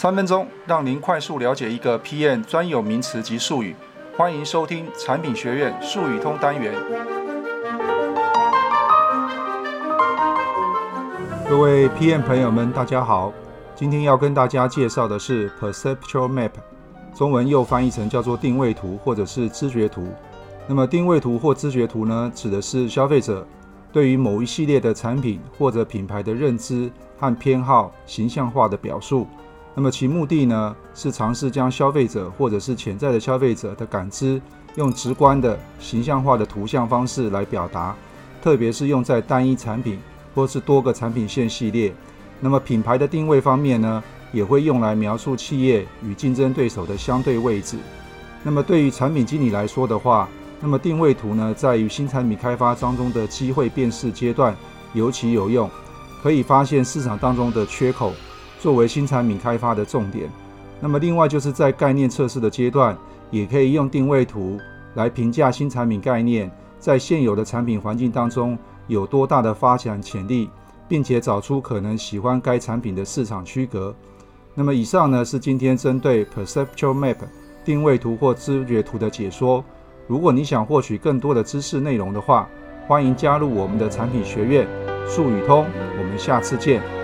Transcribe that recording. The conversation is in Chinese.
三分钟让您快速了解一个 PM 专有名词及术语。欢迎收听产品学院术语通单元。各位 PM 朋友们，大家好。今天要跟大家介绍的是 Perceptual Map，中文又翻译成叫做定位图或者是知觉图。那么定位图或知觉图呢，指的是消费者对于某一系列的产品或者品牌的认知和偏好形象化的表述。那么其目的呢，是尝试将消费者或者是潜在的消费者的感知，用直观的形象化的图像方式来表达，特别是用在单一产品或是多个产品线系列。那么品牌的定位方面呢，也会用来描述企业与竞争对手的相对位置。那么对于产品经理来说的话，那么定位图呢，在于新产品开发当中的机会辨识阶段尤其有用，可以发现市场当中的缺口。作为新产品开发的重点，那么另外就是在概念测试的阶段，也可以用定位图来评价新产品概念在现有的产品环境当中有多大的发展潜力，并且找出可能喜欢该产品的市场区隔。那么以上呢，是今天针对 Perceptual Map 定位图或知觉图的解说。如果你想获取更多的知识内容的话，欢迎加入我们的产品学院术语通。我们下次见。